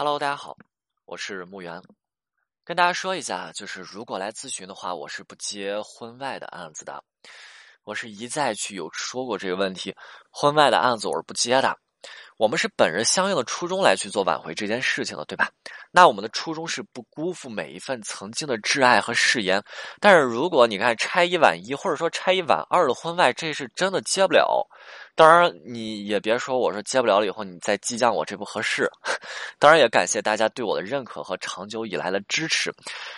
Hello，大家好，我是木源，跟大家说一下，就是如果来咨询的话，我是不接婚外的案子的。我是一再去有说过这个问题，婚外的案子我是不接的。我们是本着相应的初衷来去做挽回这件事情的，对吧？那我们的初衷是不辜负每一份曾经的挚爱和誓言。但是如果你看拆一晚一，或者说拆一晚二的婚外，这是真的接不了。当然，你也别说我说接不了了以后你再激将我，这不合适。当然，也感谢大家对我的认可和长久以来的支持。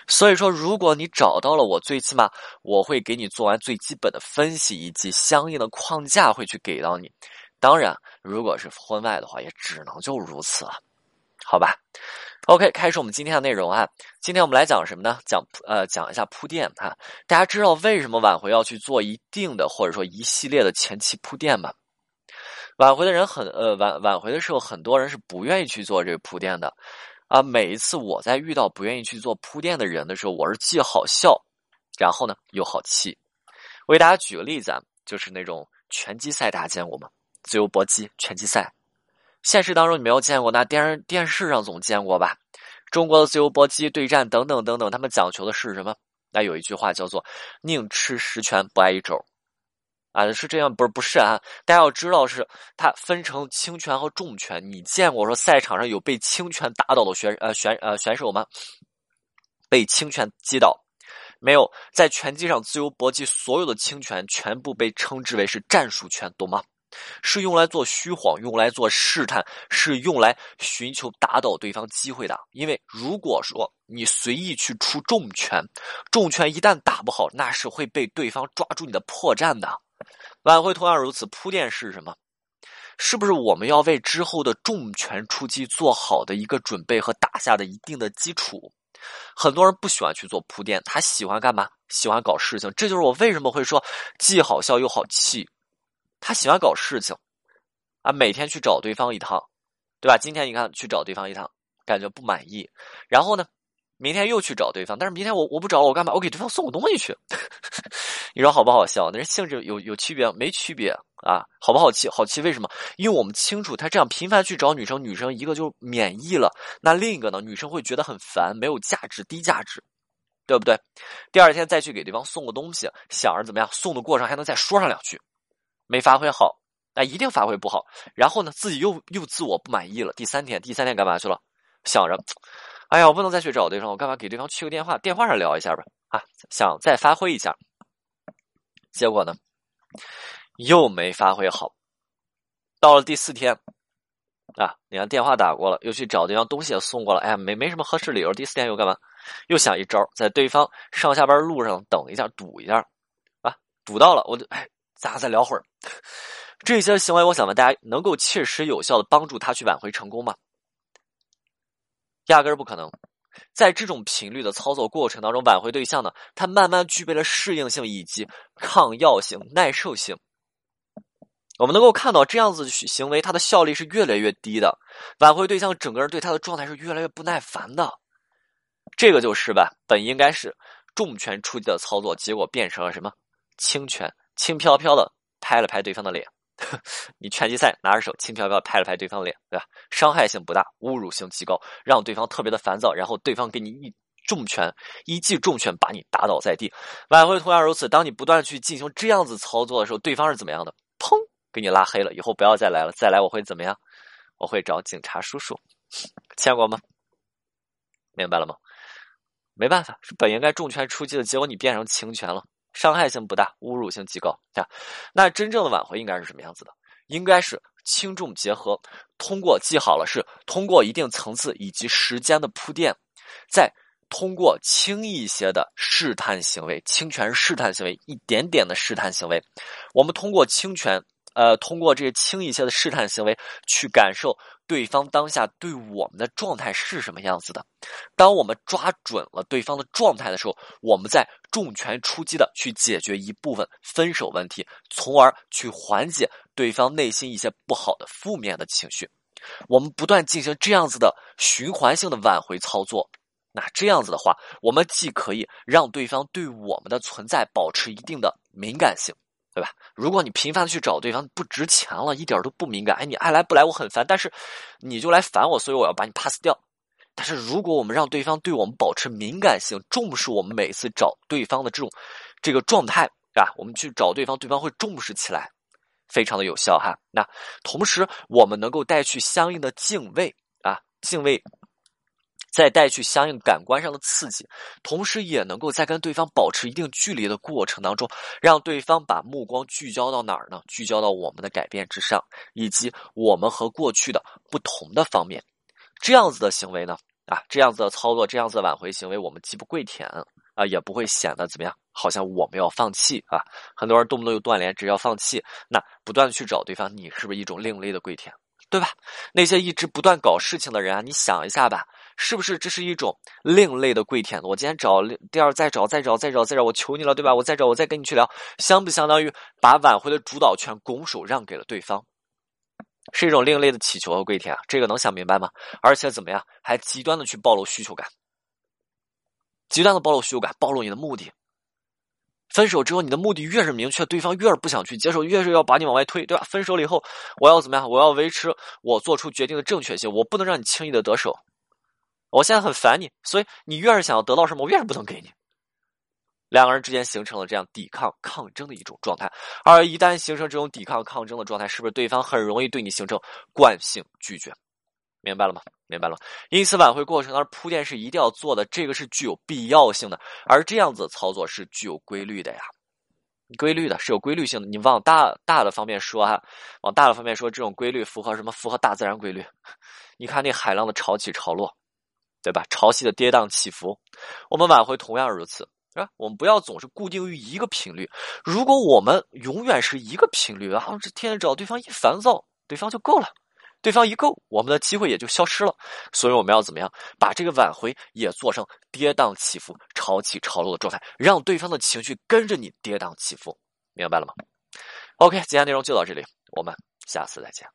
所以说，如果你找到了我，最起码我会给你做完最基本的分析，以及相应的框架会去给到你。当然，如果是婚外的话，也只能就如此了，好吧？OK，开始我们今天的内容啊。今天我们来讲什么呢？讲呃，讲一下铺垫啊。大家知道为什么挽回要去做一定的或者说一系列的前期铺垫吗？挽回的人很呃挽挽回的时候，很多人是不愿意去做这个铺垫的啊。每一次我在遇到不愿意去做铺垫的人的时候，我是既好笑，然后呢又好气。我给大家举个例子啊，就是那种拳击赛，大家见过吗？自由搏击、拳击赛，现实当中你没有见过，那电视电视上总见过吧？中国的自由搏击对战等等等等，他们讲求的是什么？那有一句话叫做“宁吃十拳不挨一肘”，啊，是这样，不是不是啊？大家要知道，是它分成轻拳和重拳。你见过说赛场上有被轻拳打倒的选呃选呃选手吗？被轻拳击倒没有？在拳击上，自由搏击所有的轻拳全部被称之为是战术拳，懂吗？是用来做虚晃，用来做试探，是用来寻求打倒对方机会的。因为如果说你随意去出重拳，重拳一旦打不好，那是会被对方抓住你的破绽的。晚会同样如此，铺垫是什么？是不是我们要为之后的重拳出击做好的一个准备和打下的一定的基础？很多人不喜欢去做铺垫，他喜欢干嘛？喜欢搞事情。这就是我为什么会说既好笑又好气。他喜欢搞事情，啊，每天去找对方一趟，对吧？今天你看去找对方一趟，感觉不满意，然后呢，明天又去找对方，但是明天我我不找我干嘛？我给对方送个东西去，你说好不好笑？那人性质有有区别没区别啊？好不好气？好气为什么？因为我们清楚，他这样频繁去找女生，女生一个就免疫了，那另一个呢，女生会觉得很烦，没有价值，低价值，对不对？第二天再去给对方送个东西，想着怎么样，送的过程还能再说上两句。没发挥好，那一定发挥不好。然后呢，自己又又自我不满意了。第三天，第三天干嘛去了？想着，哎呀，我不能再去找对方，我干嘛给对方去个电话？电话上聊一下吧。啊，想再发挥一下。结果呢，又没发挥好。到了第四天，啊，你看电话打过了，又去找对方，东西也送过了。哎呀，没没什么合适理由。第四天又干嘛？又想一招，在对方上下班路上等一下，堵一下。啊，堵到了，我就哎。咱俩再聊会儿，这些行为，我想问大家，能够切实有效的帮助他去挽回成功吗？压根儿不可能。在这种频率的操作过程当中，挽回对象呢，他慢慢具备了适应性以及抗药性、耐受性。我们能够看到，这样子行为，它的效率是越来越低的。挽回对象整个人对他的状态是越来越不耐烦的。这个就是吧，本应该是重拳出击的操作，结果变成了什么？轻拳。轻飘飘的拍了拍对方的脸，你拳击赛拿着手轻飘飘拍了拍对方的脸，对吧？伤害性不大，侮辱性极高，让对方特别的烦躁，然后对方给你一重拳，一记重拳把你打倒在地。挽回同样如此，当你不断去进行这样子操作的时候，对方是怎么样的？砰，给你拉黑了，以后不要再来了，再来我会怎么样？我会找警察叔叔。见过吗？明白了吗？没办法，是本应该重拳出击的结果，你变成轻拳了。伤害性不大，侮辱性极高。啊，那真正的挽回应该是什么样子的？应该是轻重结合，通过记好了，是通过一定层次以及时间的铺垫，再通过轻一些的试探行为，轻拳试探行为，一点点的试探行为，我们通过轻拳，呃，通过这轻一些的试探行为去感受。对方当下对我们的状态是什么样子的？当我们抓准了对方的状态的时候，我们在重拳出击的去解决一部分分手问题，从而去缓解对方内心一些不好的负面的情绪。我们不断进行这样子的循环性的挽回操作，那这样子的话，我们既可以让对方对我们的存在保持一定的敏感性。对吧？如果你频繁的去找对方，不值钱了，一点都不敏感。哎，你爱来不来我很烦，但是你就来烦我，所以我要把你 pass 掉。但是如果我们让对方对我们保持敏感性，重视我们每次找对方的这种这个状态啊，我们去找对方，对方会重视起来，非常的有效哈。那同时我们能够带去相应的敬畏啊，敬畏。再带去相应感官上的刺激，同时也能够在跟对方保持一定距离的过程当中，让对方把目光聚焦到哪儿呢？聚焦到我们的改变之上，以及我们和过去的不同的方面。这样子的行为呢，啊，这样子的操作，这样子的挽回行为，我们既不跪舔啊，也不会显得怎么样，好像我们要放弃啊。很多人动不动就断联，只要放弃，那不断去找对方，你是不是一种另类的跪舔？对吧？那些一直不断搞事情的人啊，你想一下吧。是不是这是一种另类的跪舔？我今天找第二，再找，再找，再找，再找，我求你了，对吧？我再找，我再跟你去聊，相不相当于把挽回的主导权拱手让给了对方？是一种另类的乞求和跪舔啊！这个能想明白吗？而且怎么样？还极端的去暴露需求感，极端的暴露需求感，暴露你的目的。分手之后，你的目的越是明确，对方越是不想去接受，越是要把你往外推，对吧？分手了以后，我要怎么样？我要维持我做出决定的正确性，我不能让你轻易的得手。我现在很烦你，所以你越是想要得到什么，我越是不能给你。两个人之间形成了这样抵抗、抗争的一种状态，而一旦形成这种抵抗、抗争的状态，是不是对方很容易对你形成惯性拒绝？明白了吗？明白了。因此，挽回过程当中铺垫是一定要做的，这个是具有必要性的，而这样子操作是具有规律的呀，规律的是有规律性的。你往大大的方面说哈，往大的方面说，这种规律符合什么？符合大自然规律。你看那海浪的潮起潮落。对吧？潮汐的跌宕起伏，我们挽回同样如此，是吧？我们不要总是固定于一个频率。如果我们永远是一个频率，然后这天天找对方一烦躁，对方就够了，对方一够，我们的机会也就消失了。所以我们要怎么样把这个挽回也做成跌宕起伏、潮起潮落的状态，让对方的情绪跟着你跌宕起伏，明白了吗？OK，今天内容就到这里，我们下次再见。